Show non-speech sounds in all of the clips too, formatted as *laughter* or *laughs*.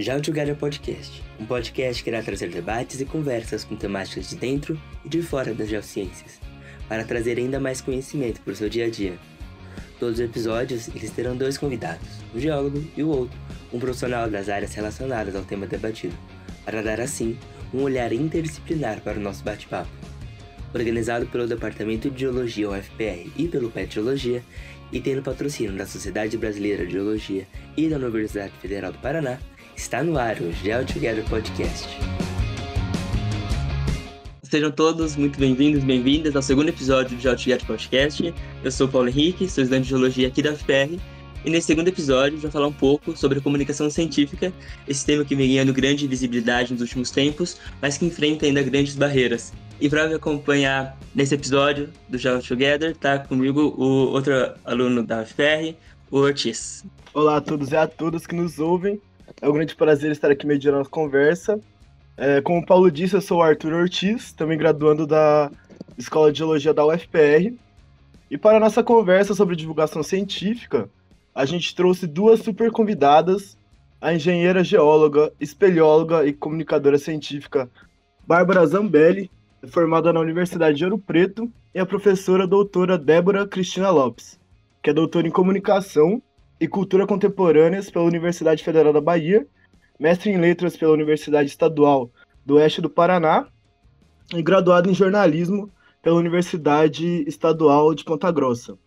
Já o Together Podcast, um podcast que irá trazer debates e conversas com temáticas de dentro e de fora das geociências, para trazer ainda mais conhecimento para o seu dia a dia. Todos os episódios eles terão dois convidados, um geólogo e o outro, um profissional das áreas relacionadas ao tema debatido, para dar assim um olhar interdisciplinar para o nosso bate-papo. Organizado pelo Departamento de Geologia UFPR e pelo PET Geologia, e tendo patrocínio da Sociedade Brasileira de Geologia e da Universidade Federal do Paraná, Está no ar o Geo Together Podcast. Sejam todos muito bem-vindos, bem-vindas ao segundo episódio do Geo Together Podcast. Eu sou Paulo Henrique, sou estudante de Geologia aqui da UFPR. E nesse segundo episódio, vai falar um pouco sobre a comunicação científica, esse tema que vem ganhando grande visibilidade nos últimos tempos, mas que enfrenta ainda grandes barreiras. E para me acompanhar nesse episódio do Geo Together, está comigo o outro aluno da UFPR, o Ortiz. Olá a todos e a todas que nos ouvem. É um grande prazer estar aqui mediando a conversa. É, como o Paulo disse, eu sou o Arthur Ortiz, também graduando da Escola de Geologia da UFPR. E para a nossa conversa sobre divulgação científica, a gente trouxe duas super convidadas, a engenheira geóloga, espeleóloga e comunicadora científica Bárbara Zambelli, formada na Universidade de Ouro Preto, e a professora doutora Débora Cristina Lopes, que é doutora em comunicação e Cultura Contemporâneas pela Universidade Federal da Bahia, mestre em Letras pela Universidade Estadual do Oeste do Paraná e graduado em Jornalismo pela Universidade Estadual de Ponta Grossa.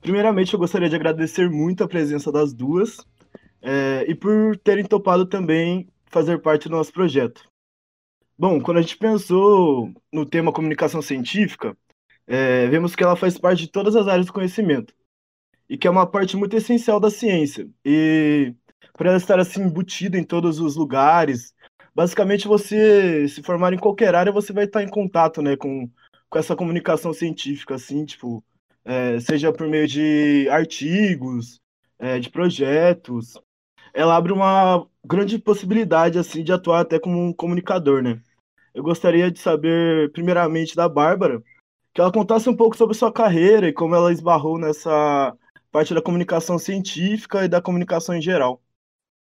Primeiramente, eu gostaria de agradecer muito a presença das duas é, e por terem topado também fazer parte do nosso projeto. Bom, quando a gente pensou no tema comunicação científica, é, vemos que ela faz parte de todas as áreas do conhecimento, e que é uma parte muito essencial da ciência. E por ela estar assim embutida em todos os lugares, basicamente você se formar em qualquer área, você vai estar em contato, né, com, com essa comunicação científica, assim, tipo, é, seja por meio de artigos, é, de projetos. Ela abre uma grande possibilidade, assim, de atuar até como um comunicador, né? Eu gostaria de saber, primeiramente, da Bárbara, que ela contasse um pouco sobre sua carreira e como ela esbarrou nessa parte da comunicação científica e da comunicação em geral.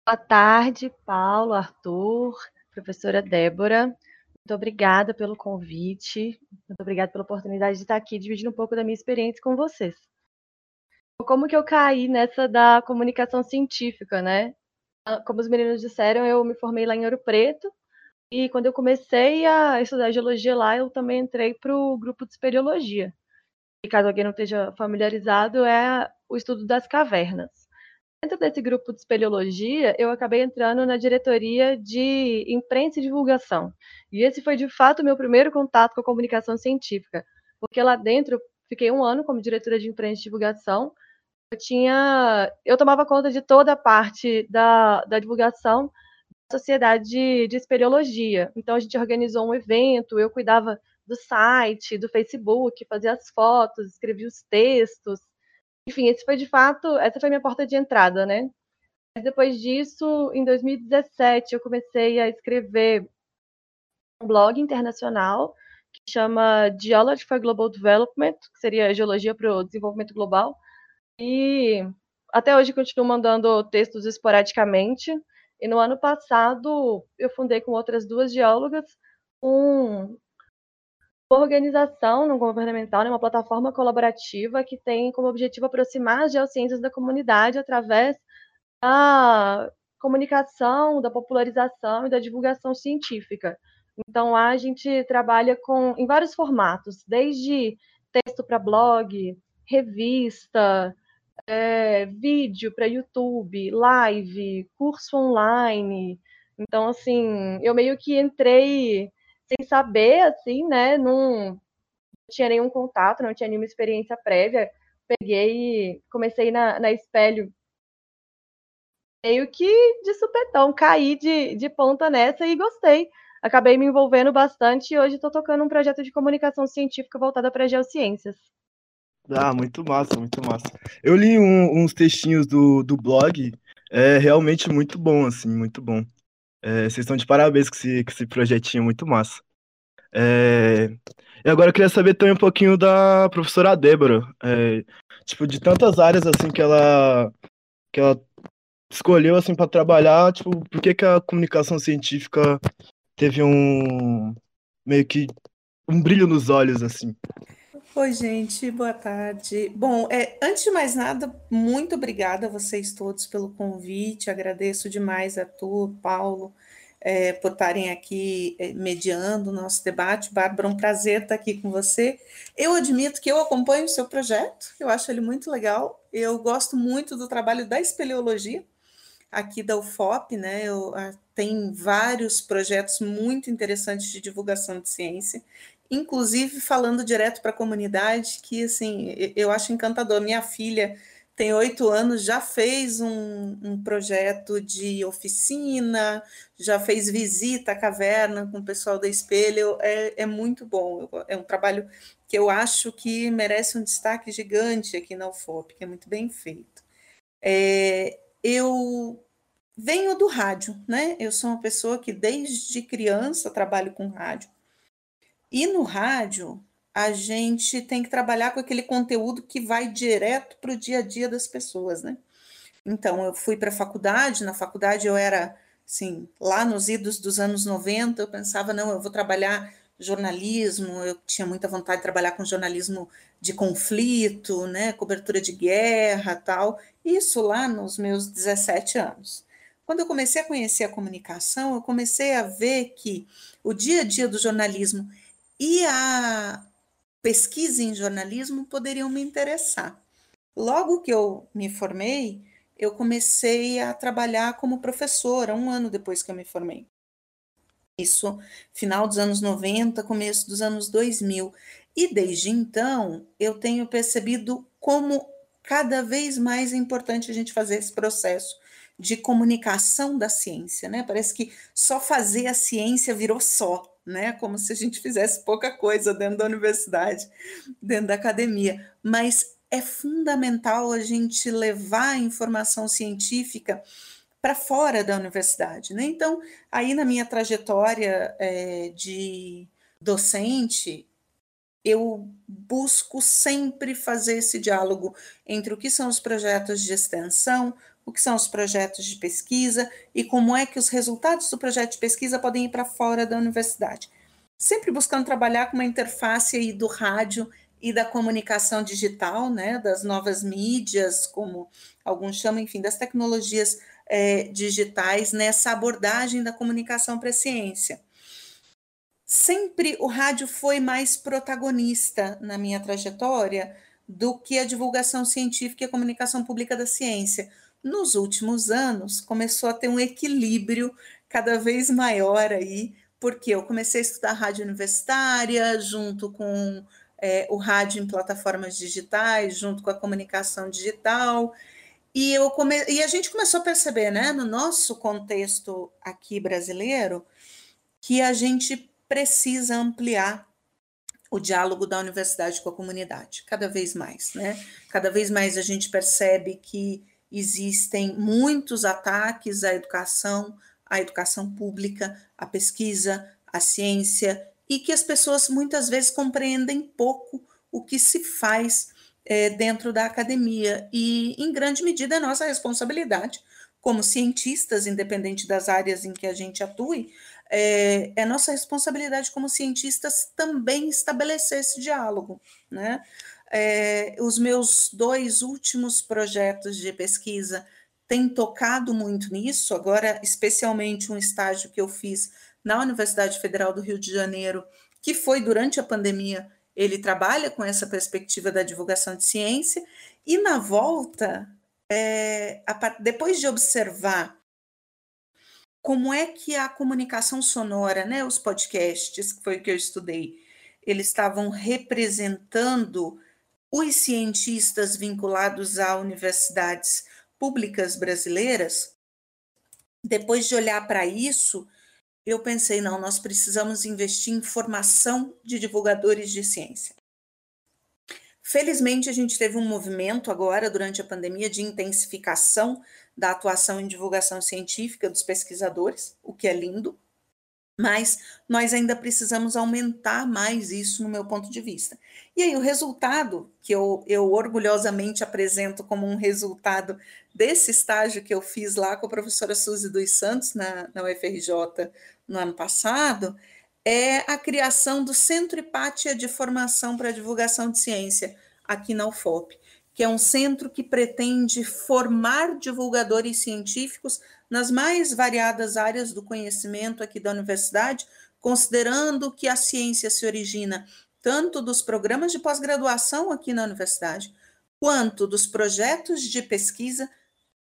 Boa tarde, Paulo, Arthur, professora Débora. Muito obrigada pelo convite, muito obrigada pela oportunidade de estar aqui dividindo um pouco da minha experiência com vocês. Como que eu caí nessa da comunicação científica, né? Ah, como os meninos disseram, eu me formei lá em Ouro Preto, e quando eu comecei a estudar geologia lá, eu também entrei para o grupo de espeleologia. E caso alguém não esteja familiarizado, é o estudo das cavernas. Dentro desse grupo de espeleologia, eu acabei entrando na diretoria de imprensa e divulgação. E esse foi, de fato, o meu primeiro contato com a comunicação científica, porque lá dentro fiquei um ano como diretora de imprensa e divulgação. Eu tinha, eu tomava conta de toda a parte da, da divulgação da sociedade de, de espeleologia. Então a gente organizou um evento, eu cuidava do site, do Facebook, fazia as fotos, escrevia os textos, enfim, esse foi de fato, essa foi minha porta de entrada, né? Depois disso, em 2017, eu comecei a escrever um blog internacional que chama Geology for Global Development, que seria Geologia para o Desenvolvimento Global. E até hoje continuo mandando textos esporadicamente. E no ano passado, eu fundei com outras duas geólogas um organização não governamental, né, uma plataforma colaborativa que tem como objetivo aproximar as geociências da comunidade através da comunicação, da popularização e da divulgação científica. Então, lá a gente trabalha com, em vários formatos, desde texto para blog, revista, é, vídeo para YouTube, live, curso online. Então, assim, eu meio que entrei sem saber, assim, né? Não tinha nenhum contato, não tinha nenhuma experiência prévia. Peguei e comecei na, na espelho meio que de supetão, caí de, de ponta nessa e gostei. Acabei me envolvendo bastante e hoje estou tocando um projeto de comunicação científica voltada para geociências. Ah, muito massa, muito massa. Eu li um, uns textinhos do, do blog, é realmente muito bom, assim, muito bom. É, vocês estão de parabéns com esse, com esse projetinho muito massa. É, e agora eu queria saber também um pouquinho da professora Débora. É, tipo, de tantas áreas assim que ela, que ela escolheu assim para trabalhar, tipo, por que que a comunicação científica teve um meio que um brilho nos olhos assim? Oi, gente, boa tarde. Bom, é, antes de mais nada, muito obrigada a vocês todos pelo convite. Agradeço demais a tu, Paulo, é, por estarem aqui é, mediando o nosso debate. Bárbara, um prazer estar aqui com você. Eu admito que eu acompanho o seu projeto, eu acho ele muito legal. Eu gosto muito do trabalho da espeleologia aqui da UFOP, né? Eu, a, tem vários projetos muito interessantes de divulgação de ciência, inclusive falando direto para a comunidade, que assim eu acho encantador. Minha filha tem oito anos, já fez um, um, projeto de oficina, já fez visita à caverna com o pessoal da Espelho, é, é muito bom. É um trabalho que eu acho que merece um destaque gigante aqui na UFOP, que é muito bem feito. É, eu venho do rádio, né? Eu sou uma pessoa que desde criança trabalho com rádio. E no rádio, a gente tem que trabalhar com aquele conteúdo que vai direto para o dia a dia das pessoas, né? Então, eu fui para a faculdade, na faculdade eu era, assim, lá nos idos dos anos 90, eu pensava, não, eu vou trabalhar jornalismo, eu tinha muita vontade de trabalhar com jornalismo de conflito, né, cobertura de guerra, tal, isso lá nos meus 17 anos. Quando eu comecei a conhecer a comunicação, eu comecei a ver que o dia a dia do jornalismo e a pesquisa em jornalismo poderiam me interessar. Logo que eu me formei, eu comecei a trabalhar como professora, um ano depois que eu me formei. Isso, final dos anos 90, começo dos anos 2000. E desde então, eu tenho percebido como cada vez mais é importante a gente fazer esse processo de comunicação da ciência, né? Parece que só fazer a ciência virou só, né? Como se a gente fizesse pouca coisa dentro da universidade, dentro da academia. Mas é fundamental a gente levar a informação científica para fora da universidade, né? Então, aí na minha trajetória é, de docente, eu busco sempre fazer esse diálogo entre o que são os projetos de extensão, o que são os projetos de pesquisa e como é que os resultados do projeto de pesquisa podem ir para fora da universidade. Sempre buscando trabalhar com uma interface aí do rádio e da comunicação digital, né, das novas mídias, como alguns chamam, enfim, das tecnologias é, digitais nessa abordagem da comunicação para a ciência. Sempre o rádio foi mais protagonista na minha trajetória do que a divulgação científica e a comunicação pública da ciência nos últimos anos começou a ter um equilíbrio cada vez maior aí, porque eu comecei a estudar rádio universitária junto com é, o rádio em plataformas digitais, junto com a comunicação digital. E, eu come... e a gente começou a perceber, né, no nosso contexto aqui brasileiro, que a gente precisa ampliar o diálogo da universidade com a comunidade, cada vez mais, né? Cada vez mais a gente percebe que existem muitos ataques à educação, à educação pública, à pesquisa, à ciência, e que as pessoas muitas vezes compreendem pouco o que se faz é, dentro da academia. E, em grande medida, é nossa responsabilidade, como cientistas, independente das áreas em que a gente atue, é, é nossa responsabilidade como cientistas também estabelecer esse diálogo, né? É, os meus dois últimos projetos de pesquisa têm tocado muito nisso, agora, especialmente um estágio que eu fiz na Universidade Federal do Rio de Janeiro, que foi durante a pandemia. Ele trabalha com essa perspectiva da divulgação de ciência, e na volta, é, a, depois de observar como é que a comunicação sonora, né, os podcasts, que foi o que eu estudei, eles estavam representando os cientistas vinculados a universidades públicas brasileiras, depois de olhar para isso, eu pensei, não, nós precisamos investir em formação de divulgadores de ciência. Felizmente, a gente teve um movimento agora, durante a pandemia, de intensificação da atuação em divulgação científica dos pesquisadores, o que é lindo. mas nós ainda precisamos aumentar mais isso, no meu ponto de vista. E aí, o resultado, que eu, eu orgulhosamente apresento como um resultado desse estágio que eu fiz lá com a professora Suzy dos Santos, na, na UFRJ, no ano passado, é a criação do Centro Hipátia de Formação para Divulgação de Ciência, aqui na UFOP, que é um centro que pretende formar divulgadores científicos nas mais variadas áreas do conhecimento aqui da universidade, considerando que a ciência se origina tanto dos programas de pós-graduação aqui na universidade, quanto dos projetos de pesquisa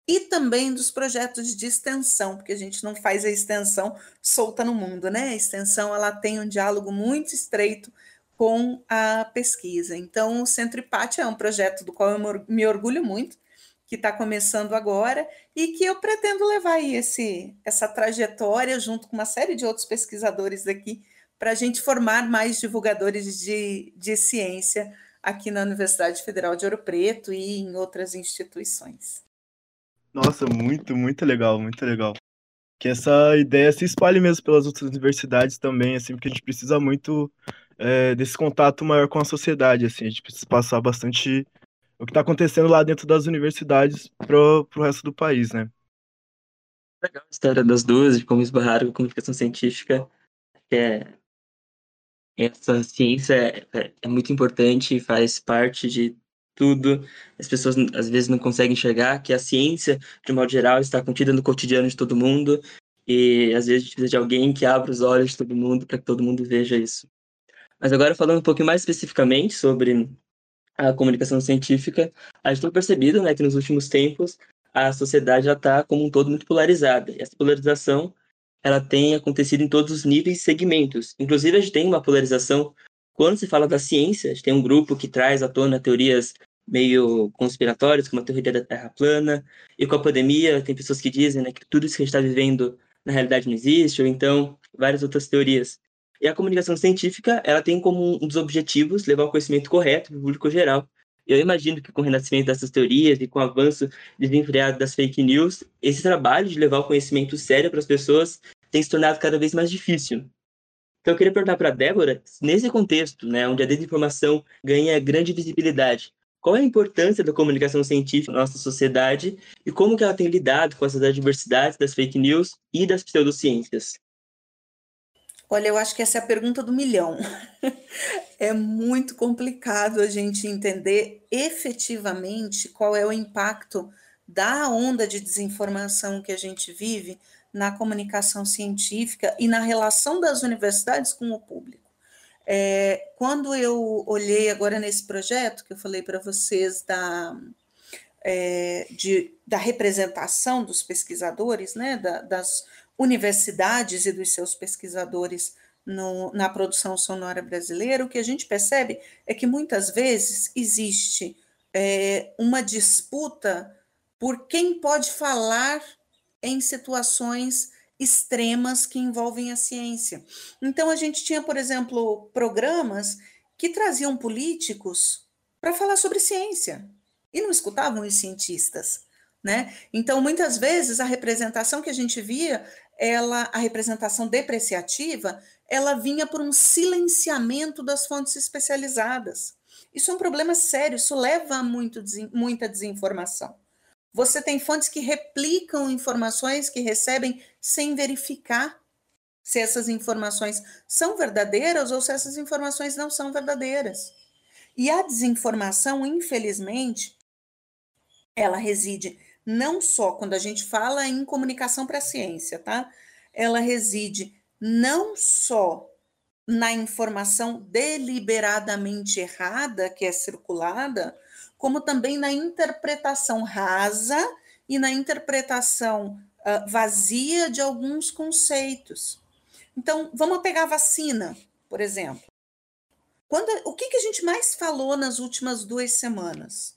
e também dos projetos de extensão, porque a gente não faz a extensão solta no mundo, né? A extensão ela tem um diálogo muito estreito com a pesquisa. Então, o Centro IPAT é um projeto do qual eu me orgulho muito, que está começando agora e que eu pretendo levar aí esse, essa trajetória junto com uma série de outros pesquisadores aqui para a gente formar mais divulgadores de, de ciência aqui na Universidade Federal de Ouro Preto e em outras instituições. Nossa, muito, muito legal, muito legal. Que essa ideia se espalhe mesmo pelas outras universidades também, assim, porque a gente precisa muito é, desse contato maior com a sociedade, assim, a gente precisa passar bastante o que está acontecendo lá dentro das universidades pro, pro resto do país, né? Legal a história das duas, de como esbarraram com a comunicação científica, que é essa ciência é, é muito importante, faz parte de tudo. As pessoas às vezes não conseguem enxergar que a ciência, de modo geral, está contida no cotidiano de todo mundo e às vezes a gente precisa de alguém que abra os olhos de todo mundo para que todo mundo veja isso. Mas agora falando um pouquinho mais especificamente sobre a comunicação científica, a gente tem percebido né, que nos últimos tempos a sociedade já está como um todo muito polarizada. E essa polarização ela tem acontecido em todos os níveis e segmentos. Inclusive, a gente tem uma polarização quando se fala da ciência, a gente tem um grupo que traz à tona teorias meio conspiratórias, como a teoria da Terra plana, e com a pandemia tem pessoas que dizem né, que tudo isso que a gente está vivendo na realidade não existe, ou então várias outras teorias. E a comunicação científica, ela tem como um dos objetivos levar o conhecimento correto para o público geral. Eu imagino que com o renascimento dessas teorias e com o avanço desenfreado das fake news, esse trabalho de levar o conhecimento sério para as pessoas tem se tornado cada vez mais difícil. Então eu queria perguntar para a Débora, nesse contexto, né, onde a desinformação ganha grande visibilidade, qual é a importância da comunicação científica na nossa sociedade e como que ela tem lidado com essas adversidades das fake news e das pseudociências? Olha, eu acho que essa é a pergunta do milhão. *laughs* é muito complicado a gente entender efetivamente qual é o impacto da onda de desinformação que a gente vive na comunicação científica e na relação das universidades com o público. É, quando eu olhei agora nesse projeto que eu falei para vocês da, é, de, da representação dos pesquisadores, né, da, das universidades e dos seus pesquisadores no, na produção sonora brasileira, o que a gente percebe é que muitas vezes existe é, uma disputa por quem pode falar em situações extremas que envolvem a ciência. Então, a gente tinha, por exemplo, programas que traziam políticos para falar sobre ciência e não escutavam os cientistas. Né? Então, muitas vezes, a representação que a gente via ela, a representação depreciativa, ela vinha por um silenciamento das fontes especializadas. Isso é um problema sério, isso leva a muito, muita desinformação. Você tem fontes que replicam informações que recebem sem verificar se essas informações são verdadeiras ou se essas informações não são verdadeiras. E a desinformação, infelizmente, ela reside não só quando a gente fala em comunicação para a ciência, tá? Ela reside não só na informação deliberadamente errada que é circulada, como também na interpretação rasa e na interpretação uh, vazia de alguns conceitos. Então, vamos pegar a vacina, por exemplo. Quando, o que, que a gente mais falou nas últimas duas semanas?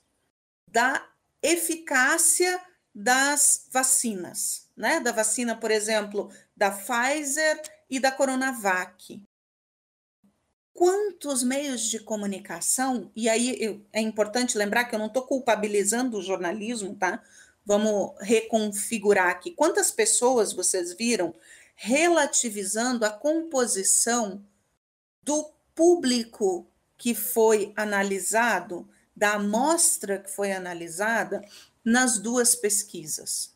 Da eficácia das vacinas, né? Da vacina, por exemplo, da Pfizer e da Coronavac. Quantos meios de comunicação, e aí eu, é importante lembrar que eu não estou culpabilizando o jornalismo, tá? Vamos reconfigurar aqui. Quantas pessoas vocês viram relativizando a composição do público que foi analisado, da amostra que foi analisada nas duas pesquisas.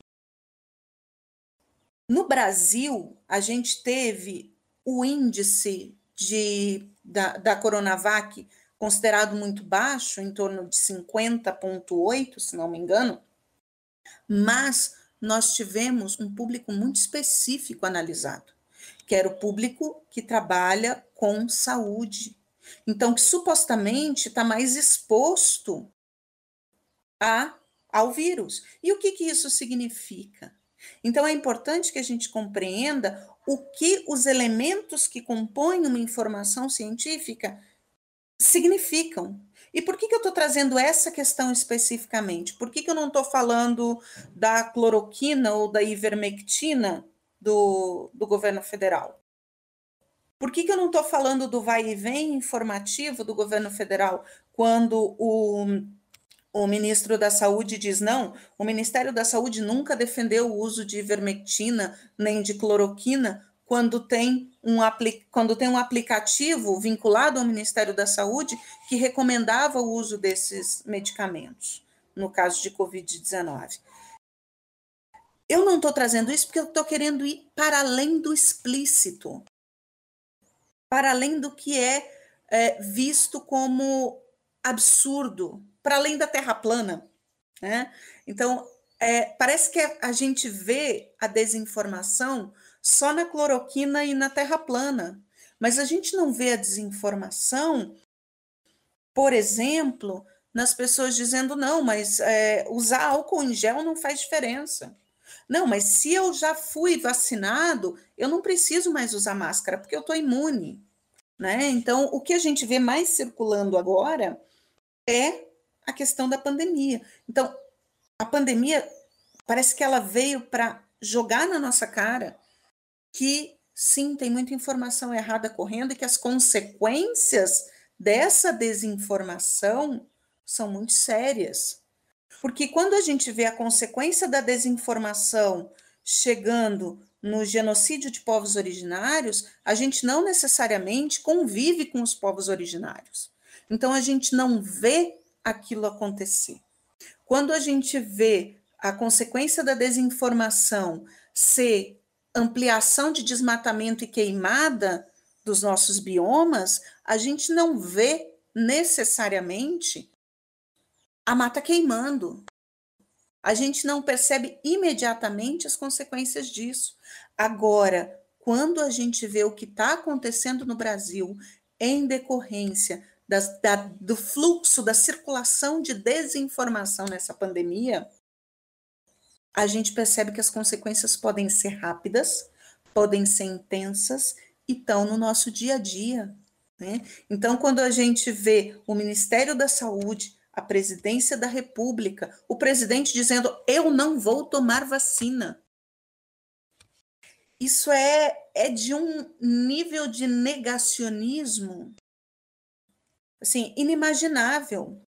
No Brasil, a gente teve o índice de, da, da Coronavac considerado muito baixo, em torno de 50,8, se não me engano, mas nós tivemos um público muito específico analisado, que era o público que trabalha com saúde. Então, que supostamente está mais exposto a, ao vírus. E o que, que isso significa? Então, é importante que a gente compreenda o que os elementos que compõem uma informação científica significam. E por que, que eu estou trazendo essa questão especificamente? Por que, que eu não estou falando da cloroquina ou da ivermectina do, do governo federal? Por que, que eu não estou falando do vai e vem informativo do governo federal quando o, o ministro da Saúde diz não? O Ministério da Saúde nunca defendeu o uso de ivermectina nem de cloroquina quando tem um, quando tem um aplicativo vinculado ao Ministério da Saúde que recomendava o uso desses medicamentos, no caso de Covid-19. Eu não estou trazendo isso porque eu estou querendo ir para além do explícito, para além do que é, é visto como absurdo, para além da terra plana. Né? Então, é, parece que a gente vê a desinformação só na cloroquina e na terra plana. Mas a gente não vê a desinformação, por exemplo, nas pessoas dizendo: não, mas é, usar álcool em gel não faz diferença. Não, mas se eu já fui vacinado, eu não preciso mais usar máscara, porque eu estou imune. Né? Então, o que a gente vê mais circulando agora é a questão da pandemia. Então, a pandemia parece que ela veio para jogar na nossa cara que sim, tem muita informação errada correndo e que as consequências dessa desinformação são muito sérias. Porque quando a gente vê a consequência da desinformação chegando no genocídio de povos originários, a gente não necessariamente convive com os povos originários. Então a gente não vê aquilo acontecer. Quando a gente vê a consequência da desinformação ser ampliação de desmatamento e queimada dos nossos biomas, a gente não vê necessariamente a mata queimando. A gente não percebe imediatamente as consequências disso. Agora, quando a gente vê o que está acontecendo no Brasil em decorrência das, da, do fluxo, da circulação de desinformação nessa pandemia, a gente percebe que as consequências podem ser rápidas, podem ser intensas e estão no nosso dia a dia. Né? Então, quando a gente vê o Ministério da Saúde, a presidência da República, o presidente dizendo: eu não vou tomar vacina. Isso é, é de um nível de negacionismo assim, inimaginável.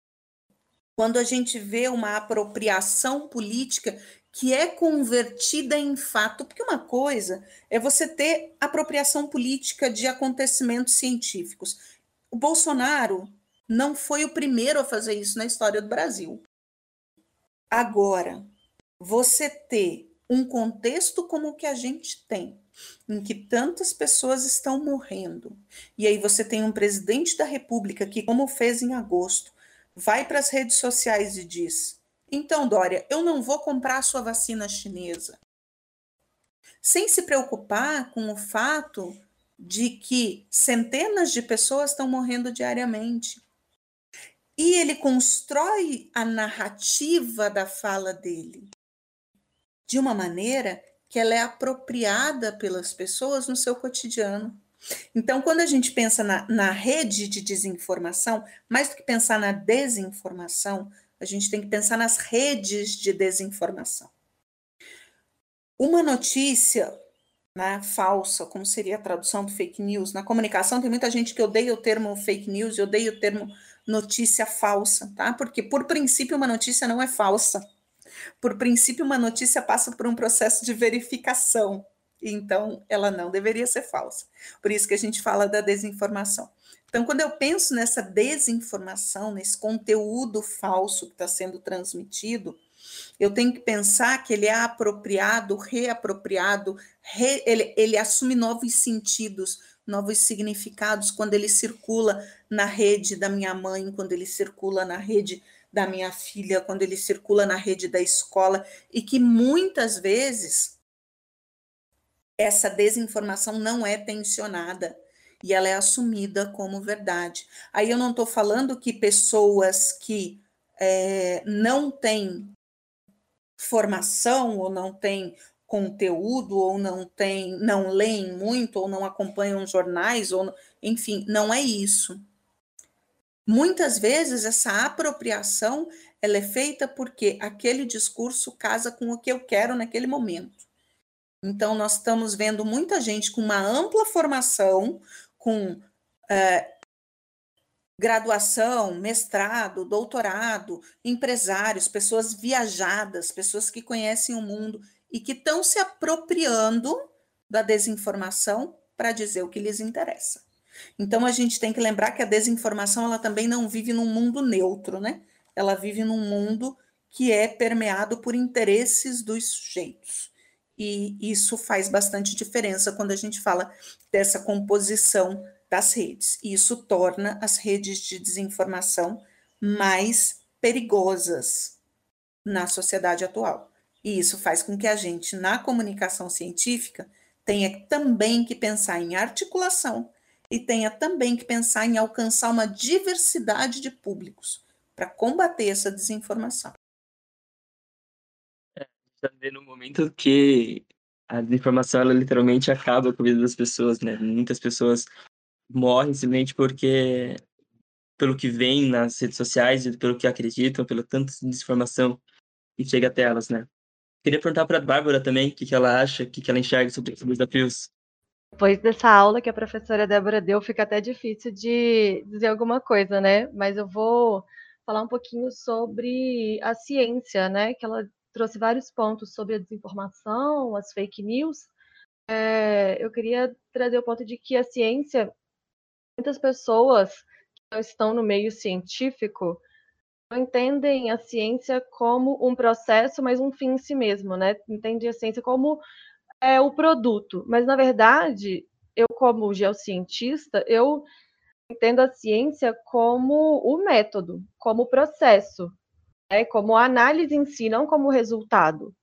Quando a gente vê uma apropriação política que é convertida em fato, porque uma coisa é você ter apropriação política de acontecimentos científicos. O Bolsonaro não foi o primeiro a fazer isso na história do Brasil. Agora, você ter um contexto como o que a gente tem, em que tantas pessoas estão morrendo, e aí você tem um presidente da República que, como fez em agosto, vai para as redes sociais e diz: então, Dória, eu não vou comprar a sua vacina chinesa. Sem se preocupar com o fato de que centenas de pessoas estão morrendo diariamente. E ele constrói a narrativa da fala dele de uma maneira que ela é apropriada pelas pessoas no seu cotidiano. Então, quando a gente pensa na, na rede de desinformação, mais do que pensar na desinformação, a gente tem que pensar nas redes de desinformação. Uma notícia né, falsa, como seria a tradução do fake news, na comunicação tem muita gente que odeia o termo fake news e odeia o termo notícia falsa, tá? Porque, por princípio, uma notícia não é falsa. Por princípio, uma notícia passa por um processo de verificação. Então, ela não deveria ser falsa. Por isso que a gente fala da desinformação. Então, quando eu penso nessa desinformação, nesse conteúdo falso que está sendo transmitido, eu tenho que pensar que ele é apropriado, reapropriado, re, ele, ele assume novos sentidos, novos significados quando ele circula na rede da minha mãe, quando ele circula na rede da minha filha, quando ele circula na rede da escola, e que muitas vezes essa desinformação não é tensionada e ela é assumida como verdade. Aí eu não estou falando que pessoas que é, não têm formação ou não têm conteúdo ou não têm, não leem muito ou não acompanham jornais ou enfim, não é isso. Muitas vezes essa apropriação ela é feita porque aquele discurso casa com o que eu quero naquele momento. Então nós estamos vendo muita gente com uma ampla formação, com é, graduação, mestrado, doutorado, empresários, pessoas viajadas, pessoas que conhecem o mundo e que estão se apropriando da desinformação para dizer o que lhes interessa. Então a gente tem que lembrar que a desinformação ela também não vive num mundo neutro, né? Ela vive num mundo que é permeado por interesses dos sujeitos e isso faz bastante diferença quando a gente fala dessa composição das redes. E isso torna as redes de desinformação mais perigosas na sociedade atual. E isso faz com que a gente, na comunicação científica, tenha também que pensar em articulação e tenha também que pensar em alcançar uma diversidade de públicos para combater essa desinformação está vivendo um momento que a desinformação, ela literalmente acaba com a vida das pessoas, né? Muitas pessoas morrem simplesmente porque, pelo que vem nas redes sociais, pelo que acreditam, pelo tanto de desinformação que chega até elas, né? Queria perguntar para a Bárbara também o que, que ela acha, o que, que ela enxerga sobre esses desafios. Depois dessa aula que a professora Débora deu, fica até difícil de dizer alguma coisa, né? Mas eu vou falar um pouquinho sobre a ciência, né? Que ela trouxe vários pontos sobre a desinformação, as fake news. É, eu queria trazer o ponto de que a ciência, muitas pessoas que não estão no meio científico entendem a ciência como um processo, mas um fim em si mesmo, né? Entendem a ciência como é, o produto. Mas, na verdade, eu, como geocientista, eu entendo a ciência como o método, como o processo né, como a análise em si, não como resultado.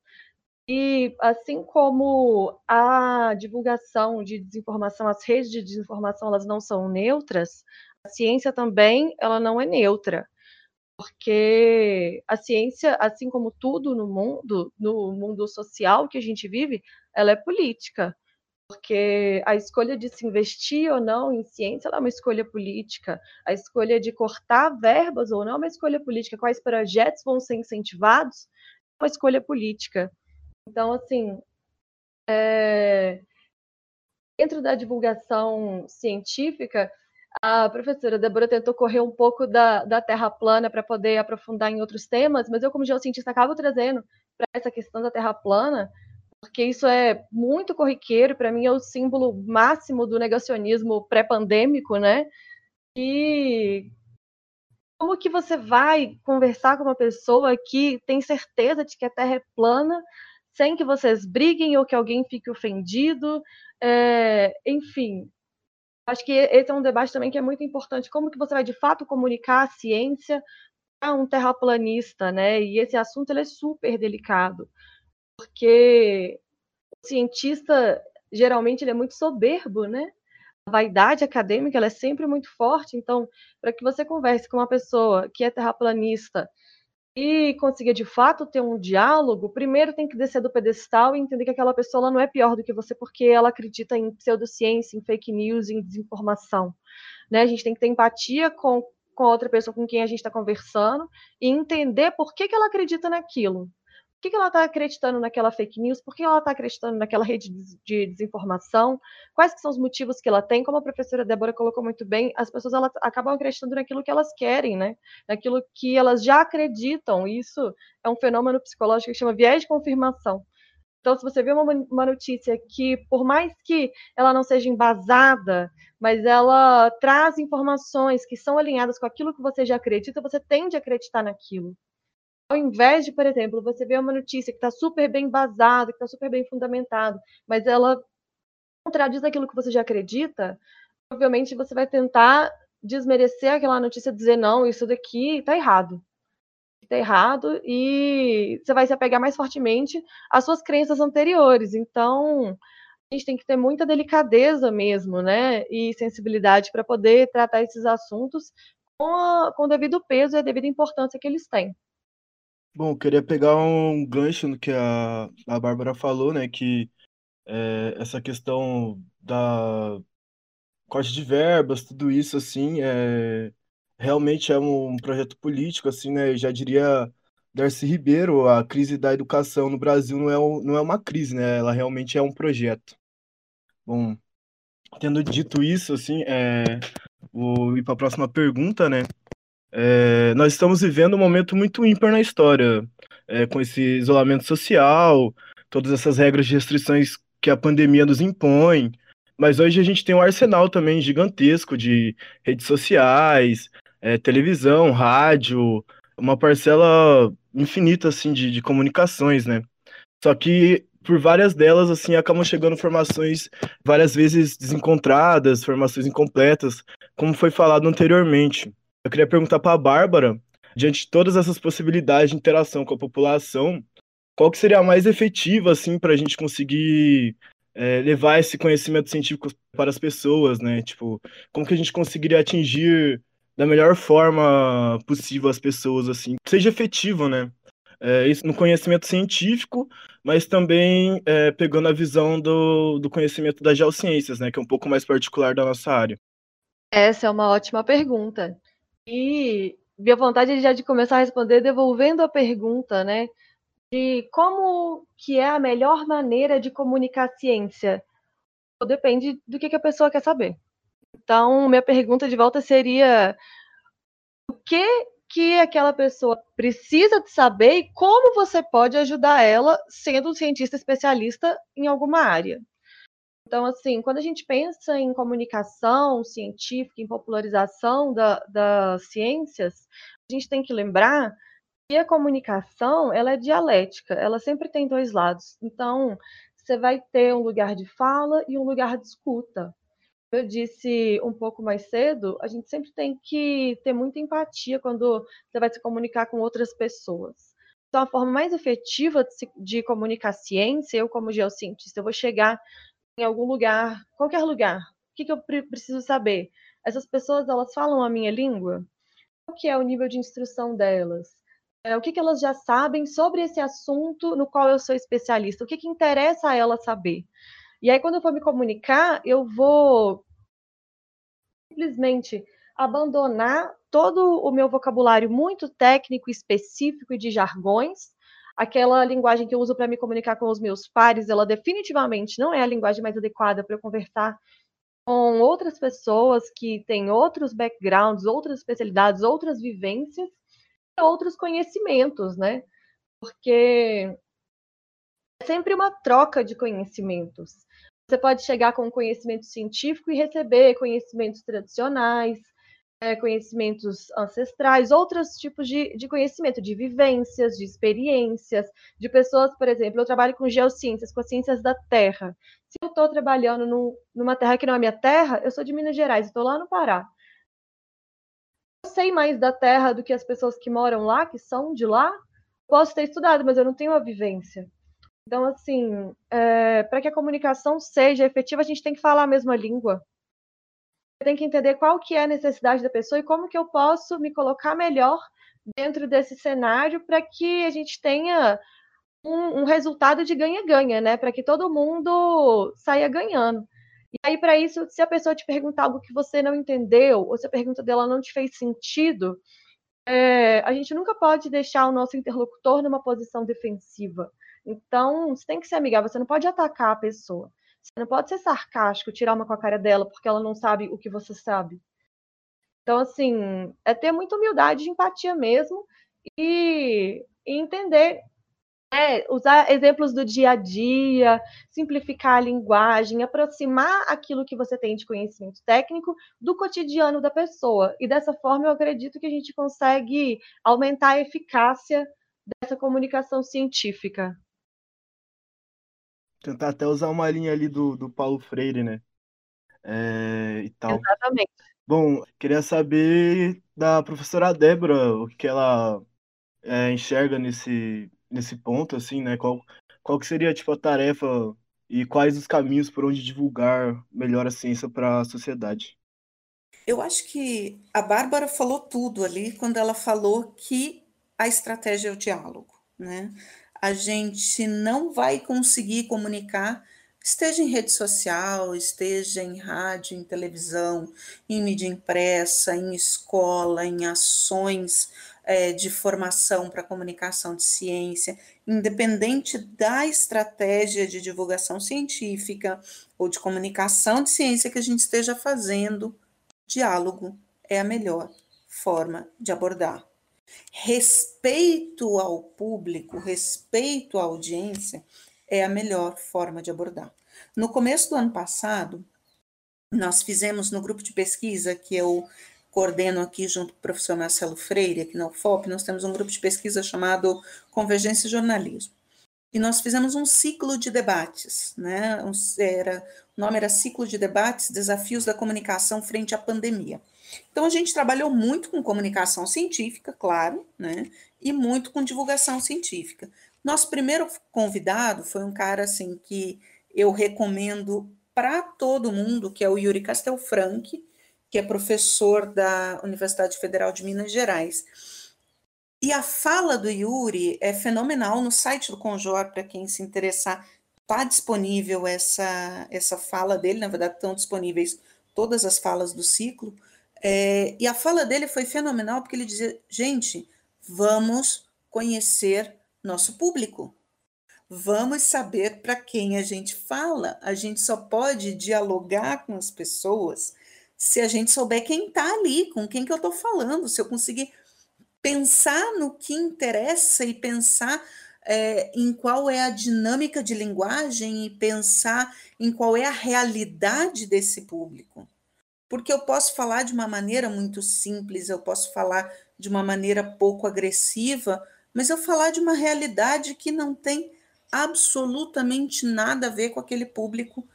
E assim como a divulgação de desinformação, as redes de desinformação, elas não são neutras, a ciência também, ela não é neutra. Porque a ciência, assim como tudo no mundo, no mundo social que a gente vive, ela é política. Porque a escolha de se investir ou não em ciência é uma escolha política, a escolha de cortar verbas ou não é uma escolha política, quais projetos vão ser incentivados é uma escolha política. Então, assim, é... dentro da divulgação científica, a professora Débora tentou correr um pouco da, da Terra plana para poder aprofundar em outros temas, mas eu, como geocientista, acabo trazendo para essa questão da Terra plana porque isso é muito corriqueiro, para mim é o símbolo máximo do negacionismo pré-pandêmico, né? E como que você vai conversar com uma pessoa que tem certeza de que a Terra é plana, sem que vocês briguem ou que alguém fique ofendido? É, enfim, acho que esse é um debate também que é muito importante. Como que você vai de fato comunicar a ciência a um terraplanista, né? E esse assunto ele é super delicado porque o cientista geralmente ele é muito soberbo, né? A vaidade acadêmica ela é sempre muito forte. Então, para que você converse com uma pessoa que é terraplanista e consiga de fato ter um diálogo, primeiro tem que descer do pedestal e entender que aquela pessoa não é pior do que você porque ela acredita em pseudociência, em fake news, em desinformação. Né? A gente tem que ter empatia com, com a outra pessoa com quem a gente está conversando e entender por que, que ela acredita naquilo que, que ela está acreditando naquela fake news, por que ela está acreditando naquela rede de desinformação, quais que são os motivos que ela tem, como a professora Débora colocou muito bem, as pessoas elas acabam acreditando naquilo que elas querem, né? naquilo que elas já acreditam, isso é um fenômeno psicológico que chama viés de confirmação. Então, se você vê uma, uma notícia que, por mais que ela não seja embasada, mas ela traz informações que são alinhadas com aquilo que você já acredita, você tende a acreditar naquilo. Ao invés de, por exemplo, você ver uma notícia que está super bem embasada, que está super bem fundamentada, mas ela contradiz aquilo que você já acredita, obviamente você vai tentar desmerecer aquela notícia, dizer não, isso daqui está errado está errado e você vai se apegar mais fortemente às suas crenças anteriores. Então, a gente tem que ter muita delicadeza mesmo, né? E sensibilidade para poder tratar esses assuntos com, a, com o devido peso e a devida importância que eles têm. Bom, eu queria pegar um gancho no que a, a Bárbara falou, né? Que é, essa questão da corte de verbas, tudo isso, assim, é, realmente é um projeto político, assim, né? Eu já diria Darcy Ribeiro, a crise da educação no Brasil não é, não é uma crise, né? Ela realmente é um projeto. Bom, tendo dito isso, assim, é, vou ir para a próxima pergunta, né? É, nós estamos vivendo um momento muito ímpar na história, é, com esse isolamento social, todas essas regras de restrições que a pandemia nos impõe. Mas hoje a gente tem um arsenal também gigantesco de redes sociais, é, televisão, rádio, uma parcela infinita assim de, de comunicações, né? Só que por várias delas assim acabam chegando informações várias vezes desencontradas, informações incompletas, como foi falado anteriormente. Eu queria perguntar para a Bárbara, diante de todas essas possibilidades de interação com a população, qual que seria a mais efetiva assim para a gente conseguir é, levar esse conhecimento científico para as pessoas, né? Tipo, como que a gente conseguiria atingir da melhor forma possível as pessoas, assim, seja efetivo, né? É, isso no conhecimento científico, mas também é, pegando a visão do, do conhecimento das geociências, né? Que é um pouco mais particular da nossa área. Essa é uma ótima pergunta. E minha vontade é já de começar a responder devolvendo a pergunta, né? De como que é a melhor maneira de comunicar ciência. Depende do que, que a pessoa quer saber. Então, minha pergunta de volta seria: o que que aquela pessoa precisa de saber e como você pode ajudar ela sendo um cientista especialista em alguma área? Então, assim, quando a gente pensa em comunicação científica, em popularização da, das ciências, a gente tem que lembrar que a comunicação ela é dialética, ela sempre tem dois lados. Então, você vai ter um lugar de fala e um lugar de escuta eu disse um pouco mais cedo, a gente sempre tem que ter muita empatia quando você vai se comunicar com outras pessoas. Então, a forma mais efetiva de, se, de comunicar ciência, eu como geocientista, eu vou chegar em algum lugar, qualquer lugar. O que, que eu preciso saber? Essas pessoas, elas falam a minha língua? Qual que é o nível de instrução delas? É, o que, que elas já sabem sobre esse assunto no qual eu sou especialista? O que, que interessa a elas saber? E aí, quando eu for me comunicar, eu vou simplesmente abandonar todo o meu vocabulário muito técnico, específico e de jargões. Aquela linguagem que eu uso para me comunicar com os meus pares, ela definitivamente não é a linguagem mais adequada para eu conversar com outras pessoas que têm outros backgrounds, outras especialidades, outras vivências, outros conhecimentos, né? Porque é sempre uma troca de conhecimentos. Você pode chegar com conhecimento científico e receber conhecimentos tradicionais, é, conhecimentos ancestrais, outros tipos de, de conhecimento, de vivências, de experiências, de pessoas, por exemplo, eu trabalho com geociências, com as ciências da Terra. Se eu estou trabalhando no, numa terra que não é minha terra, eu sou de Minas Gerais, estou lá no Pará. Eu sei mais da Terra do que as pessoas que moram lá, que são de lá. Posso ter estudado, mas eu não tenho a vivência. Então, assim, é, para que a comunicação seja efetiva, a gente tem que falar a mesma língua. Tem que entender qual que é a necessidade da pessoa e como que eu posso me colocar melhor dentro desse cenário para que a gente tenha um, um resultado de ganha-ganha, né? Para que todo mundo saia ganhando. E aí, para isso, se a pessoa te perguntar algo que você não entendeu, ou se a pergunta dela não te fez sentido, é, a gente nunca pode deixar o nosso interlocutor numa posição defensiva. Então, você tem que ser amigável, você não pode atacar a pessoa. Você não pode ser sarcástico, tirar uma com a cara dela porque ela não sabe o que você sabe. Então, assim, é ter muita humildade empatia mesmo e, e entender É, usar exemplos do dia a dia, simplificar a linguagem, aproximar aquilo que você tem de conhecimento técnico do cotidiano da pessoa. E dessa forma, eu acredito que a gente consegue aumentar a eficácia dessa comunicação científica. Tentar até usar uma linha ali do, do Paulo Freire, né? É, e tal. Exatamente. Bom, queria saber da professora Débora o que ela é, enxerga nesse, nesse ponto, assim, né? Qual, qual que seria, tipo, a tarefa e quais os caminhos por onde divulgar melhor a ciência para a sociedade? Eu acho que a Bárbara falou tudo ali quando ela falou que a estratégia é o diálogo, né? A gente não vai conseguir comunicar, esteja em rede social, esteja em rádio, em televisão, em mídia impressa, em escola, em ações é, de formação para comunicação de ciência, independente da estratégia de divulgação científica ou de comunicação de ciência que a gente esteja fazendo, diálogo é a melhor forma de abordar. Respeito ao público, respeito à audiência é a melhor forma de abordar. No começo do ano passado, nós fizemos no grupo de pesquisa que eu coordeno aqui junto com o professor Marcelo Freire, aqui na UFOP, nós temos um grupo de pesquisa chamado Convergência e Jornalismo. E nós fizemos um ciclo de debates, né? Era, o nome era Ciclo de Debates Desafios da Comunicação Frente à Pandemia. Então, a gente trabalhou muito com comunicação científica, claro, né? E muito com divulgação científica. Nosso primeiro convidado foi um cara assim que eu recomendo para todo mundo, que é o Yuri Castelfranchi, que é professor da Universidade Federal de Minas Gerais. E a fala do Yuri é fenomenal no site do Conjor, para quem se interessar, está disponível essa, essa fala dele, na verdade estão disponíveis todas as falas do ciclo, é, e a fala dele foi fenomenal porque ele dizia, gente, vamos conhecer nosso público, vamos saber para quem a gente fala, a gente só pode dialogar com as pessoas se a gente souber quem está ali, com quem que eu estou falando, se eu conseguir pensar no que interessa e pensar é, em qual é a dinâmica de linguagem e pensar em qual é a realidade desse público. Porque eu posso falar de uma maneira muito simples, eu posso falar de uma maneira pouco agressiva, mas eu falar de uma realidade que não tem absolutamente nada a ver com aquele público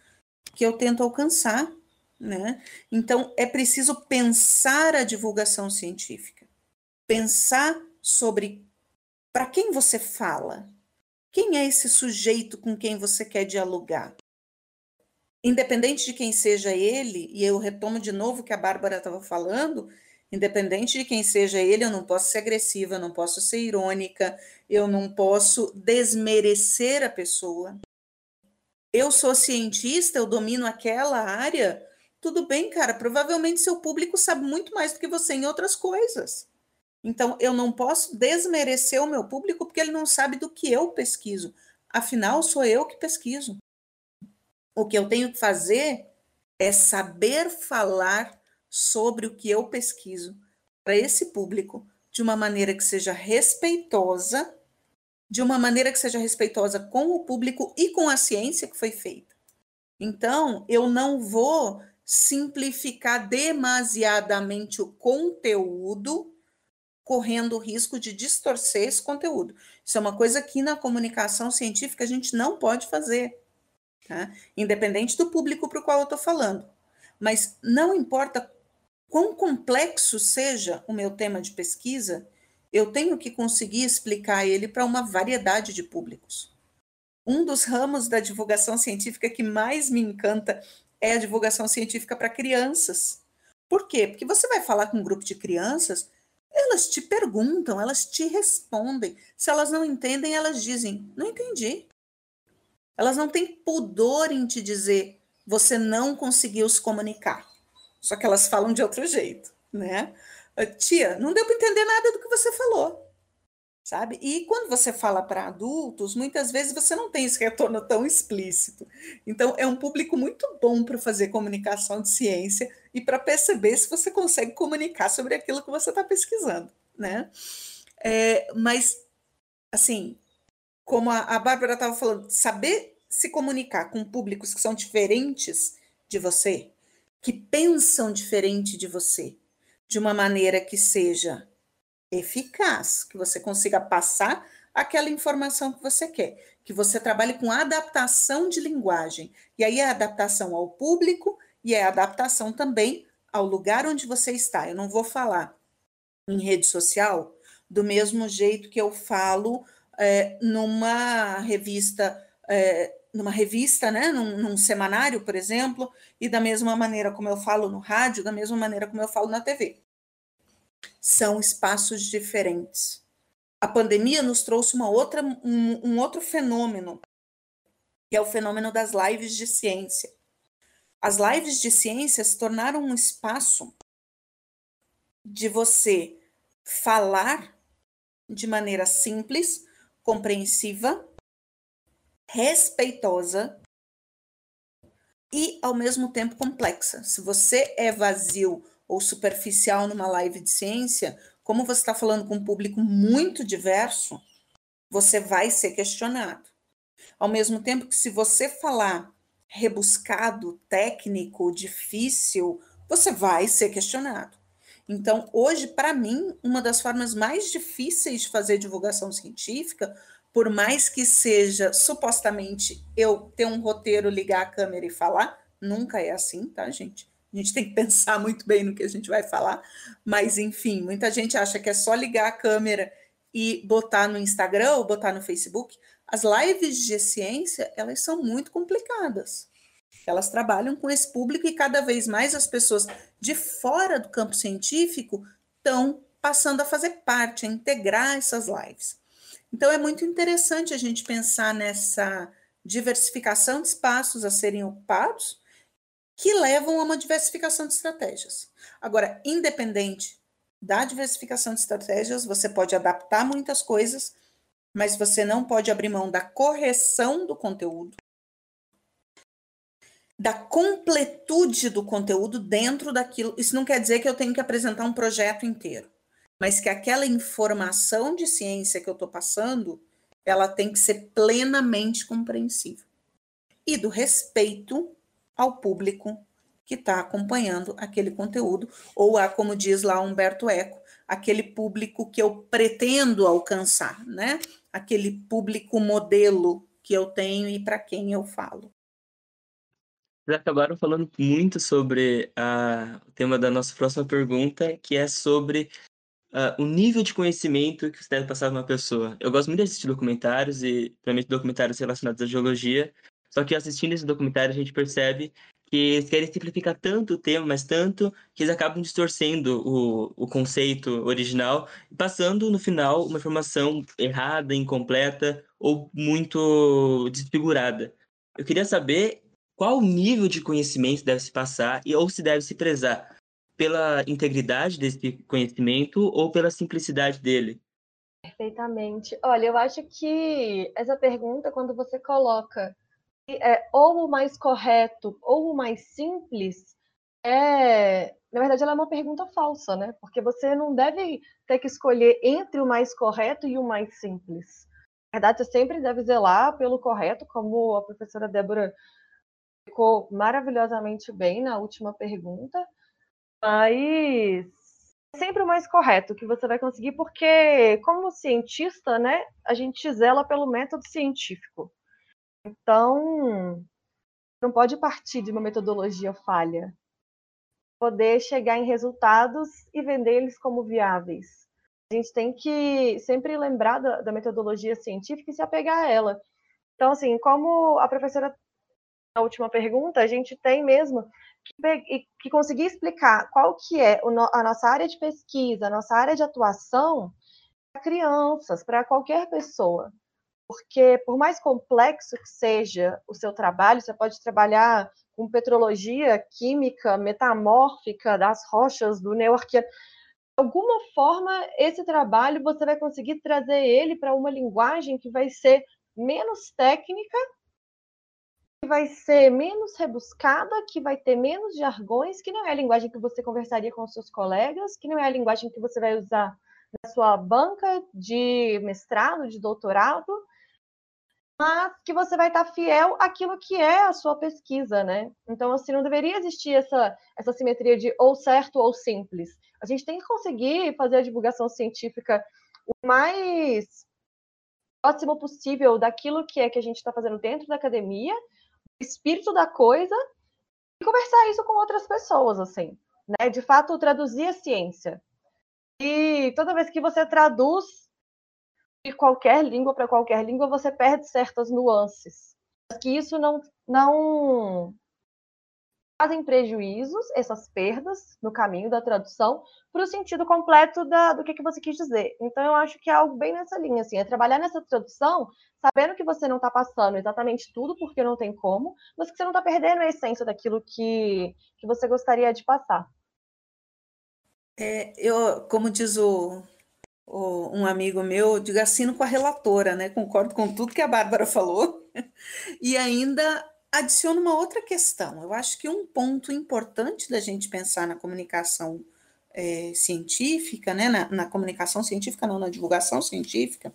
que eu tento alcançar. Né? Então, é preciso pensar a divulgação científica, pensar sobre para quem você fala, quem é esse sujeito com quem você quer dialogar. Independente de quem seja ele, e eu retomo de novo o que a Bárbara estava falando, independente de quem seja ele, eu não posso ser agressiva, eu não posso ser irônica, eu não posso desmerecer a pessoa. Eu sou cientista, eu domino aquela área, tudo bem, cara, provavelmente seu público sabe muito mais do que você em outras coisas. Então, eu não posso desmerecer o meu público porque ele não sabe do que eu pesquiso. Afinal, sou eu que pesquiso. O que eu tenho que fazer é saber falar sobre o que eu pesquiso para esse público de uma maneira que seja respeitosa, de uma maneira que seja respeitosa com o público e com a ciência que foi feita. Então, eu não vou simplificar demasiadamente o conteúdo, correndo o risco de distorcer esse conteúdo. Isso é uma coisa que na comunicação científica a gente não pode fazer, tá? independente do público para o qual eu estou falando. Mas não importa quão complexo seja o meu tema de pesquisa, eu tenho que conseguir explicar ele para uma variedade de públicos. Um dos ramos da divulgação científica que mais me encanta é a divulgação científica para crianças. Por quê? Porque você vai falar com um grupo de crianças, elas te perguntam, elas te respondem. Se elas não entendem, elas dizem: não entendi. Elas não têm pudor em te dizer: você não conseguiu se comunicar. Só que elas falam de outro jeito, né? Tia, não deu para entender nada do que você falou sabe? E quando você fala para adultos, muitas vezes você não tem esse retorno tão explícito. Então, é um público muito bom para fazer comunicação de ciência e para perceber se você consegue comunicar sobre aquilo que você está pesquisando, né? É, mas, assim, como a, a Bárbara estava falando, saber se comunicar com públicos que são diferentes de você, que pensam diferente de você, de uma maneira que seja eficaz, que você consiga passar aquela informação que você quer, que você trabalhe com adaptação de linguagem. E aí é adaptação ao público e é adaptação também ao lugar onde você está. Eu não vou falar em rede social do mesmo jeito que eu falo é, numa revista, é, numa revista, né, num, num, semanário, por exemplo, e da mesma maneira como eu falo no rádio, da mesma maneira como eu falo na TV. São espaços diferentes. A pandemia nos trouxe uma outra, um, um outro fenômeno, que é o fenômeno das lives de ciência. As lives de ciência se tornaram um espaço de você falar de maneira simples, compreensiva, respeitosa e ao mesmo tempo complexa. Se você é vazio ou superficial numa live de ciência, como você está falando com um público muito diverso, você vai ser questionado. Ao mesmo tempo que se você falar rebuscado, técnico, difícil, você vai ser questionado. Então, hoje, para mim, uma das formas mais difíceis de fazer divulgação científica, por mais que seja supostamente eu ter um roteiro, ligar a câmera e falar, nunca é assim, tá, gente? A gente tem que pensar *laughs* muito bem no que a gente vai falar, mas enfim, muita gente acha que é só ligar a câmera e botar no Instagram ou botar no Facebook. As lives de ciência, elas são muito complicadas. Elas trabalham com esse público e cada vez mais as pessoas de fora do campo científico estão passando a fazer parte, a integrar essas lives. Então é muito interessante a gente pensar nessa diversificação de espaços a serem ocupados que levam a uma diversificação de estratégias. Agora, independente da diversificação de estratégias, você pode adaptar muitas coisas, mas você não pode abrir mão da correção do conteúdo, da completude do conteúdo dentro daquilo. Isso não quer dizer que eu tenho que apresentar um projeto inteiro, mas que aquela informação de ciência que eu estou passando, ela tem que ser plenamente compreensível. E do respeito ao público que está acompanhando aquele conteúdo, ou a, como diz lá Humberto Eco, aquele público que eu pretendo alcançar, né? Aquele público modelo que eu tenho e para quem eu falo. Vocês acabaram falando muito sobre a, o tema da nossa próxima pergunta, que é sobre uh, o nível de conhecimento que você deve passar para uma pessoa. Eu gosto muito de assistir documentários, e principalmente documentários relacionados à geologia, só que assistindo esse documentário a gente percebe que eles querem simplificar tanto o tema, mas tanto que eles acabam distorcendo o, o conceito original passando no final uma informação errada, incompleta ou muito desfigurada. Eu queria saber qual nível de conhecimento deve se passar e ou se deve se prezar pela integridade desse conhecimento ou pela simplicidade dele. Perfeitamente. Olha, eu acho que essa pergunta, quando você coloca é, ou o mais correto ou o mais simples, é, na verdade, ela é uma pergunta falsa, né? Porque você não deve ter que escolher entre o mais correto e o mais simples. Na verdade, você sempre deve zelar pelo correto, como a professora Débora ficou maravilhosamente bem na última pergunta, mas é sempre o mais correto que você vai conseguir, porque como cientista, né, a gente zela pelo método científico. Então, não pode partir de uma metodologia falha. Poder chegar em resultados e vender eles como viáveis. A gente tem que sempre lembrar da, da metodologia científica e se apegar a ela. Então, assim, como a professora a última pergunta, a gente tem mesmo que, que conseguir explicar qual que é a nossa área de pesquisa, a nossa área de atuação para crianças, para qualquer pessoa. Porque, por mais complexo que seja o seu trabalho, você pode trabalhar com petrologia, química, metamórfica das rochas, do neoarquiano. De alguma forma, esse trabalho você vai conseguir trazer ele para uma linguagem que vai ser menos técnica vai ser menos rebuscada, que vai ter menos jargões, que não é a linguagem que você conversaria com seus colegas, que não é a linguagem que você vai usar na sua banca de mestrado, de doutorado. mas que você vai estar fiel àquilo que é a sua pesquisa, né? Então, assim, não deveria existir essa, essa simetria de ou certo ou simples. A gente tem que conseguir fazer a divulgação científica o mais próximo possível daquilo que é que a gente está fazendo dentro da academia, espírito da coisa, e conversar isso com outras pessoas, assim, né? De fato, traduzir a ciência. E toda vez que você traduz de qualquer língua para qualquer língua, você perde certas nuances. Que isso não, não fazem prejuízos, essas perdas no caminho da tradução, para o sentido completo da, do que, que você quis dizer. Então, eu acho que é algo bem nessa linha, assim, é trabalhar nessa tradução, sabendo que você não está passando exatamente tudo, porque não tem como, mas que você não está perdendo a essência daquilo que, que você gostaria de passar. É, eu, como diz o, um amigo meu, diga assino com a relatora, né? Concordo com tudo que a Bárbara falou. *laughs* E ainda adiciono uma outra questão. Eu acho que um ponto importante da gente pensar na comunicação é, científica, né? Na, na comunicação científica, não, na divulgação científica,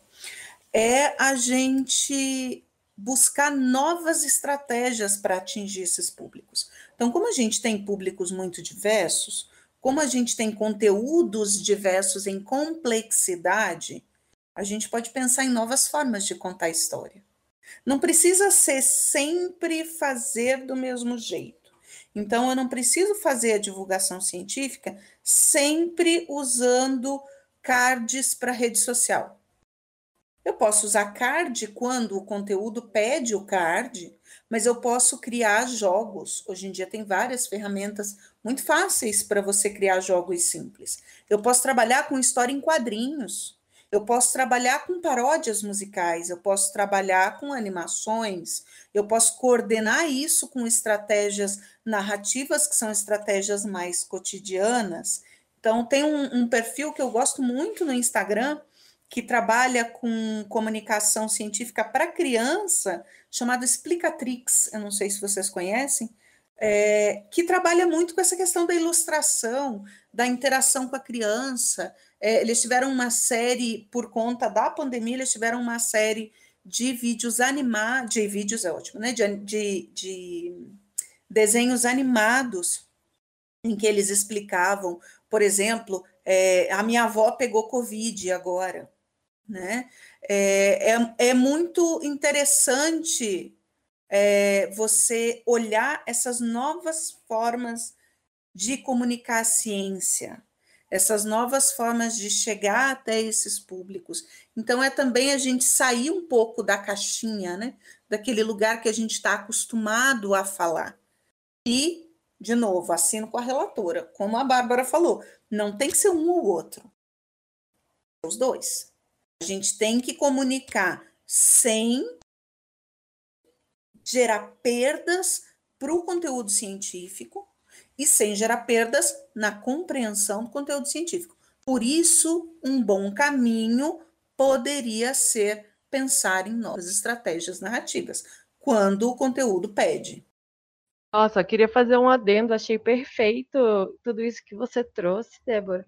é a gente buscar novas estratégias para atingir esses públicos. Então, como a gente tem públicos muito diversos, como a gente tem conteúdos diversos em complexidade, a gente pode pensar em novas formas de contar história. Não precisa ser sempre fazer do mesmo jeito. Então, eu não preciso fazer a divulgação científica sempre usando cards para rede social. Eu posso usar card quando o conteúdo pede o card, mas eu posso criar jogos. Hoje em dia tem várias ferramentas muito fáceis para você criar jogos simples. Eu posso trabalhar com história em quadrinhos. Eu posso trabalhar com paródias musicais, eu posso trabalhar com animações, eu posso coordenar isso com estratégias narrativas, que são estratégias mais cotidianas. Então, tem um, um perfil que eu gosto muito no Instagram, que trabalha com comunicação científica para criança, chamado Explicatrix. Eu não sei se vocês conhecem, é, que trabalha muito com essa questão da ilustração, da interação com a criança. É, eles tiveram uma série, por conta da pandemia, eles tiveram uma série de vídeos animados, de vídeos é ótimo, né? De, de, de desenhos animados, em que eles explicavam, por exemplo, é, a minha avó pegou Covid agora, né? É, é, é muito interessante é, você olhar essas novas formas de comunicar a ciência, essas novas formas de chegar até esses públicos. Então, é também a gente sair um pouco da caixinha, né? daquele lugar que a gente está acostumado a falar. E, de novo, assino com a relatora, como a Bárbara falou, não tem que ser um ou outro. Os dois. A gente tem que comunicar sem gerar perdas para o conteúdo científico e sem gerar perdas na compreensão do conteúdo científico. Por isso, um bom caminho poderia ser pensar em novas estratégias narrativas, quando o conteúdo pede. Nossa, queria fazer um adendo, achei perfeito tudo isso que você trouxe, Débora.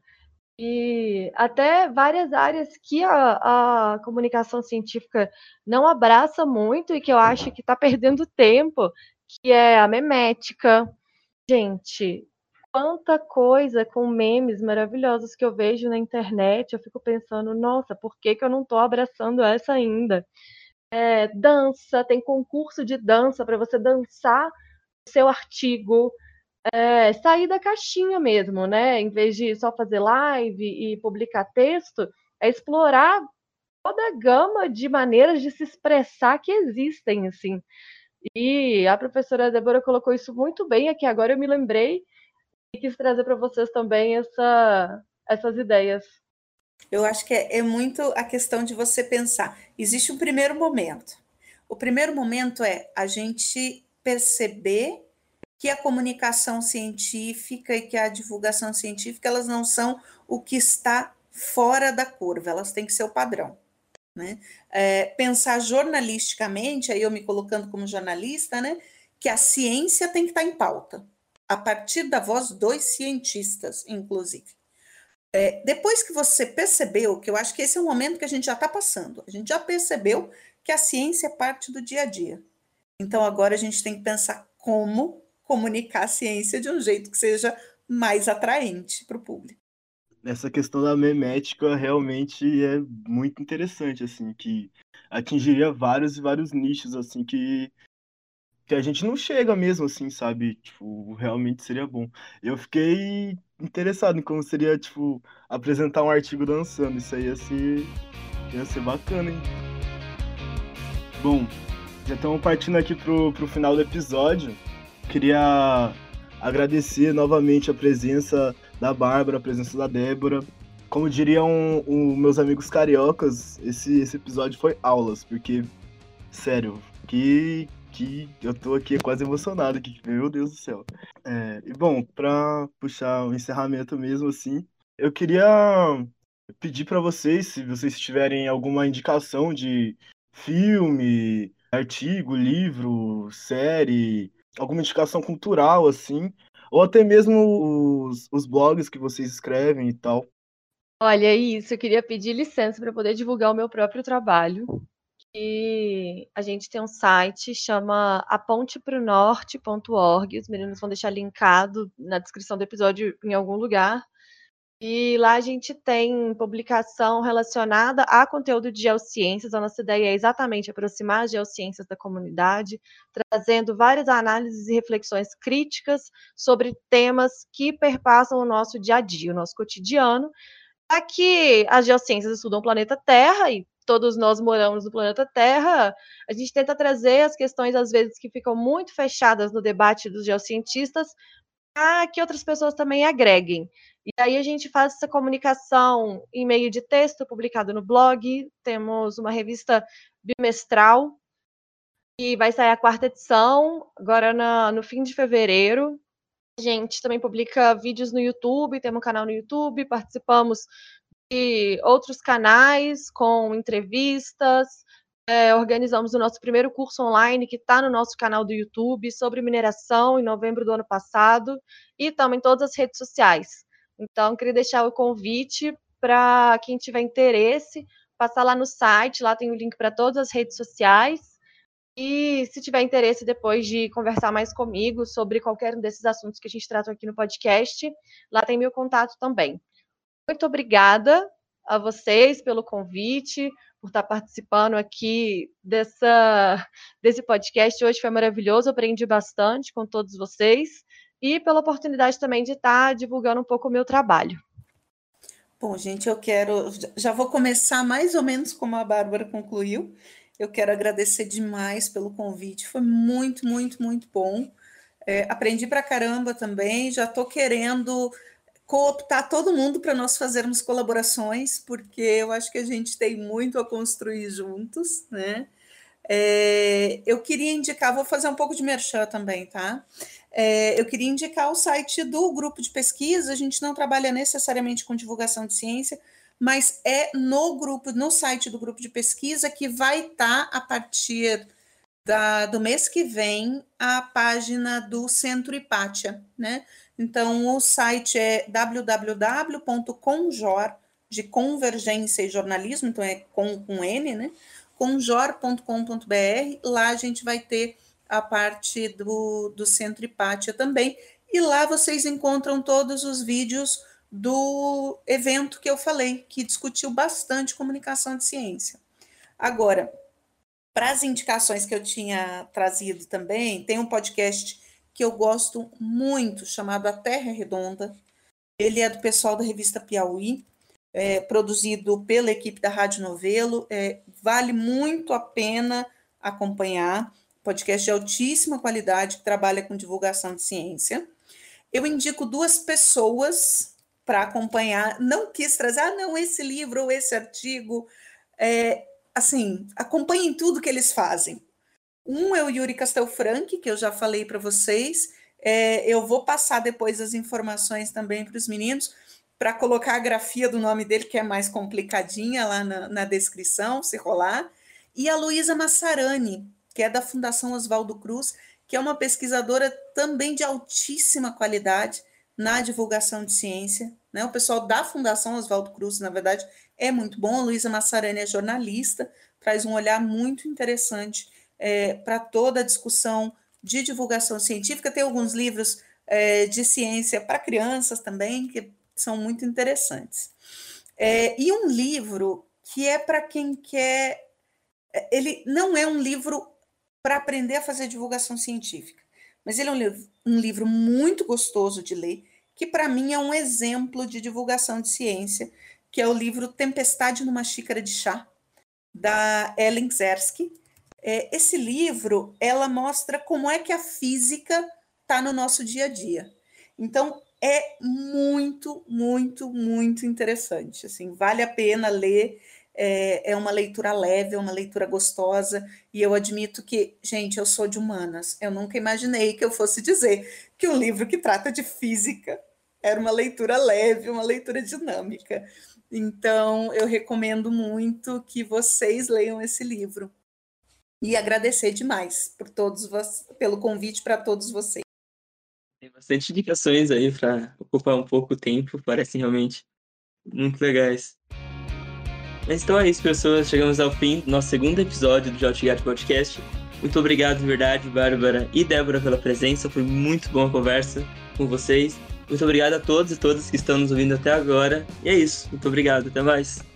E até várias áreas que a, a comunicação científica não abraça muito e que eu acho que está perdendo tempo, que é a memética. Gente, quanta coisa com memes maravilhosos que eu vejo na internet, eu fico pensando, nossa, por que, que eu não estou abraçando essa ainda? É, dança, tem concurso de dança para você dançar o seu artigo é, sair da caixinha mesmo, né? Em vez de só fazer live e publicar texto, é explorar toda a gama de maneiras de se expressar que existem, assim. E a professora Débora colocou isso muito bem aqui. Agora eu me lembrei e quis trazer para vocês também essa, essas ideias. Eu acho que é, é muito a questão de você pensar. Existe um primeiro momento. O primeiro momento é a gente perceber que a comunicação científica e que a divulgação científica elas não são o que está fora da curva, elas têm que ser o padrão. Né? É, pensar jornalisticamente, aí eu me colocando como jornalista, né, que a ciência tem que estar em pauta, a partir da voz dos cientistas, inclusive. É, depois que você percebeu, que eu acho que esse é o momento que a gente já está passando, a gente já percebeu que a ciência é parte do dia a dia. Então agora a gente tem que pensar como comunicar a ciência de um jeito que seja mais atraente para o público. Essa questão da memética realmente é muito interessante, assim, que atingiria vários e vários nichos, assim, que, que a gente não chega mesmo, assim, sabe? Tipo, realmente seria bom. Eu fiquei interessado em como seria, tipo, apresentar um artigo dançando. Isso aí ia ser, ia ser bacana, hein? Bom, já estamos partindo aqui pro, pro final do episódio. Queria agradecer novamente a presença da Bárbara, a presença da Débora. Como diriam um, meus amigos cariocas, esse, esse episódio foi aulas, porque, sério, que, que eu tô aqui quase emocionado, aqui, meu Deus do céu. É, e bom, para puxar o encerramento mesmo, assim, eu queria pedir para vocês, se vocês tiverem alguma indicação de filme, artigo, livro, série, alguma indicação cultural, assim, ou até mesmo os, os blogs que vocês escrevem e tal. Olha, isso, eu queria pedir licença para poder divulgar o meu próprio trabalho. Que a gente tem um site, chama apontepronorte.org. Os meninos vão deixar linkado na descrição do episódio em algum lugar. E lá a gente tem publicação relacionada a conteúdo de geociências. A nossa ideia é exatamente aproximar as geociências da comunidade, trazendo várias análises e reflexões críticas sobre temas que perpassam o nosso dia a dia, o nosso cotidiano. Aqui as geociências estudam o planeta Terra e todos nós moramos no planeta Terra, a gente tenta trazer as questões, às vezes, que ficam muito fechadas no debate dos geocientistas, para que outras pessoas também agreguem. E aí a gente faz essa comunicação em meio de texto publicado no blog. Temos uma revista bimestral e vai sair a quarta edição agora na, no fim de fevereiro. A gente também publica vídeos no YouTube, temos um canal no YouTube, participamos de outros canais com entrevistas. É, organizamos o nosso primeiro curso online que está no nosso canal do YouTube sobre mineração em novembro do ano passado e em todas as redes sociais. Então, queria deixar o convite para quem tiver interesse, passar lá no site, lá tem o link para todas as redes sociais. E se tiver interesse depois de conversar mais comigo sobre qualquer um desses assuntos que a gente trata aqui no podcast, lá tem meu contato também. Muito obrigada a vocês pelo convite, por estar participando aqui dessa, desse podcast. Hoje foi maravilhoso, aprendi bastante com todos vocês e pela oportunidade também de estar divulgando um pouco o meu trabalho. Bom, gente, eu quero. Já vou começar mais ou menos como a Bárbara concluiu. Eu quero agradecer demais pelo convite, foi muito, muito, muito bom. É, aprendi pra caramba também, já estou querendo cooptar todo mundo para nós fazermos colaborações, porque eu acho que a gente tem muito a construir juntos, né? É, eu queria indicar, vou fazer um pouco de merchan também, tá? É, eu queria indicar o site do grupo de pesquisa. A gente não trabalha necessariamente com divulgação de ciência, mas é no grupo, no site do grupo de pesquisa que vai estar tá, a partir da, do mês que vem a página do Centro Hipátia, né? Então o site é www.conjor de convergência e jornalismo, então é com, com N, né? conjor.com.br. Lá a gente vai ter a parte do, do Centro Hipátia também. E lá vocês encontram todos os vídeos do evento que eu falei, que discutiu bastante comunicação de ciência. Agora, para as indicações que eu tinha trazido também, tem um podcast que eu gosto muito, chamado A Terra é Redonda. Ele é do pessoal da revista Piauí, é, produzido pela equipe da Rádio Novelo. É, vale muito a pena acompanhar podcast de altíssima qualidade que trabalha com divulgação de ciência. Eu indico duas pessoas para acompanhar. Não quis trazer, ah, não, esse livro ou esse artigo. É, assim, acompanhem tudo que eles fazem. Um é o Yuri Castelfranchi, que eu já falei para vocês. É, eu vou passar depois as informações também para os meninos, para colocar a grafia do nome dele, que é mais complicadinha lá na, na descrição, se rolar. E a Luísa Massarani, que é da Fundação Oswaldo Cruz, que é uma pesquisadora também de altíssima qualidade na divulgação de ciência. Né? O pessoal da Fundação Oswaldo Cruz, na verdade, é muito bom. A Luísa Massarani é jornalista, traz um olhar muito interessante é, para toda a discussão de divulgação científica. Tem alguns livros é, de ciência para crianças também, que são muito interessantes. É, e um livro que é para quem quer. É, ele não é um livro para aprender a fazer divulgação científica, mas ele é um livro, um livro muito gostoso de ler, que para mim é um exemplo de divulgação de ciência, que é o livro Tempestade numa Xícara de Chá, da Ellen Zersky. É, esse livro, ela mostra como é que a física está no nosso dia a dia. Então, é muito, muito, muito interessante. Assim, vale a pena ler. É, é, uma leitura leve, é uma leitura gostosa, e eu admito que, gente, eu sou de humanas. Eu nunca imaginei que eu fosse dizer que um livro que trata de física era uma leitura leve, uma leitura dinâmica. Então, eu recomendo muito que vocês leiam esse livro. E agradecer demais por todos pelo convite para todos vocês. Tem bastante indicações aí para ocupar um pouco o tempo, parecem realmente muito legais. Mas então é isso, pessoas. Chegamos ao fim do nosso segundo episódio do Jotgat Podcast. Muito obrigado, de verdade, Bárbara e Débora, pela presença. Foi muito boa a conversa com vocês. Muito obrigado a todos e todas que estão nos ouvindo até agora. E é isso. Muito obrigado. Até mais.